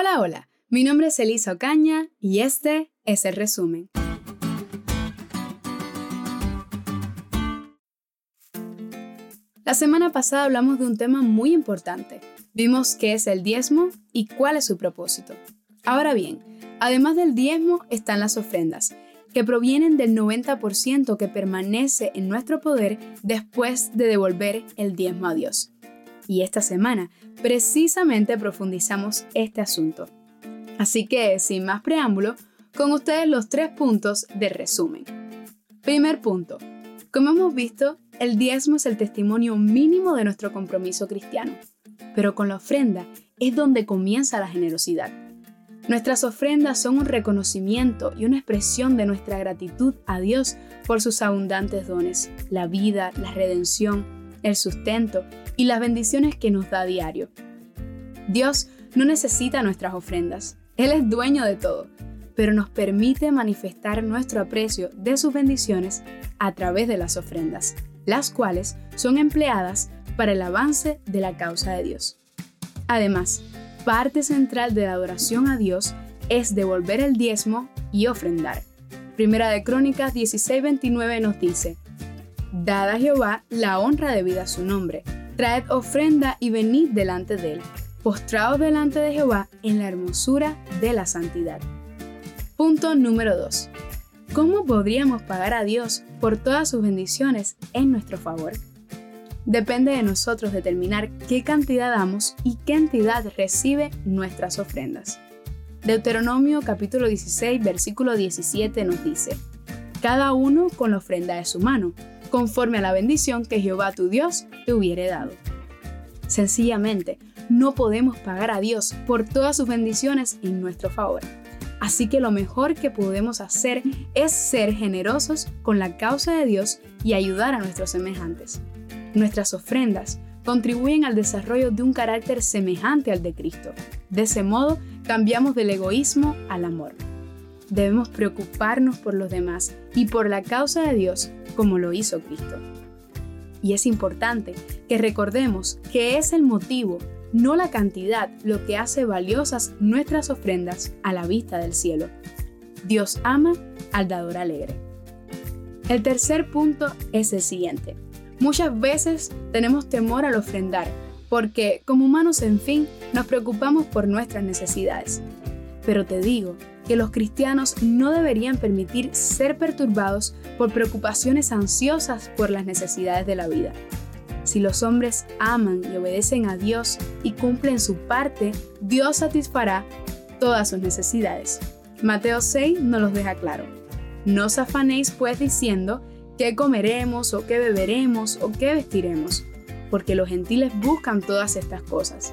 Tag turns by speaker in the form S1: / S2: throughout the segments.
S1: Hola, hola, mi nombre es Elisa Ocaña y este es el resumen. La semana pasada hablamos de un tema muy importante. Vimos qué es el diezmo y cuál es su propósito. Ahora bien, además del diezmo están las ofrendas, que provienen del 90% que permanece en nuestro poder después de devolver el diezmo a Dios. Y esta semana precisamente profundizamos este asunto. Así que, sin más preámbulo, con ustedes los tres puntos de resumen. Primer punto. Como hemos visto, el diezmo es el testimonio mínimo de nuestro compromiso cristiano, pero con la ofrenda es donde comienza la generosidad. Nuestras ofrendas son un reconocimiento y una expresión de nuestra gratitud a Dios por sus abundantes dones, la vida, la redención, el sustento y las bendiciones que nos da a diario. Dios no necesita nuestras ofrendas, Él es dueño de todo, pero nos permite manifestar nuestro aprecio de sus bendiciones a través de las ofrendas, las cuales son empleadas para el avance de la causa de Dios. Además, parte central de la adoración a Dios es devolver el diezmo y ofrendar. Primera de Crónicas 16:29 nos dice, Dad a Jehová la honra debida a su nombre, traed ofrenda y venid delante de él, postraos delante de Jehová en la hermosura de la santidad. Punto número 2. ¿Cómo podríamos pagar a Dios por todas sus bendiciones en nuestro favor? Depende de nosotros determinar qué cantidad damos y qué entidad recibe nuestras ofrendas. Deuteronomio capítulo 16 versículo 17 nos dice, Cada uno con la ofrenda de su mano, conforme a la bendición que Jehová tu Dios te hubiere dado. Sencillamente, no podemos pagar a Dios por todas sus bendiciones en nuestro favor. Así que lo mejor que podemos hacer es ser generosos con la causa de Dios y ayudar a nuestros semejantes. Nuestras ofrendas contribuyen al desarrollo de un carácter semejante al de Cristo. De ese modo, cambiamos del egoísmo al amor. Debemos preocuparnos por los demás y por la causa de Dios como lo hizo Cristo. Y es importante que recordemos que es el motivo no la cantidad lo que hace valiosas nuestras ofrendas a la vista del cielo. Dios ama al dador alegre. El tercer punto es el siguiente. Muchas veces tenemos temor al ofrendar porque, como humanos en fin, nos preocupamos por nuestras necesidades. Pero te digo que los cristianos no deberían permitir ser perturbados por preocupaciones ansiosas por las necesidades de la vida. Si los hombres aman y obedecen a Dios y cumplen su parte, Dios satisfará todas sus necesidades. Mateo 6 nos los deja claro. No os afanéis pues diciendo qué comeremos o qué beberemos o qué vestiremos, porque los gentiles buscan todas estas cosas.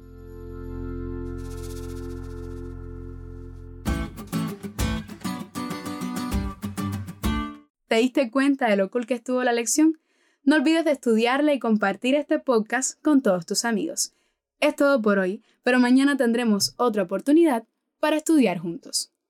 S1: ¿Te diste cuenta de lo cool que estuvo la lección? No olvides de estudiarla y compartir este podcast con todos tus amigos. Es todo por hoy, pero mañana tendremos otra oportunidad para estudiar juntos.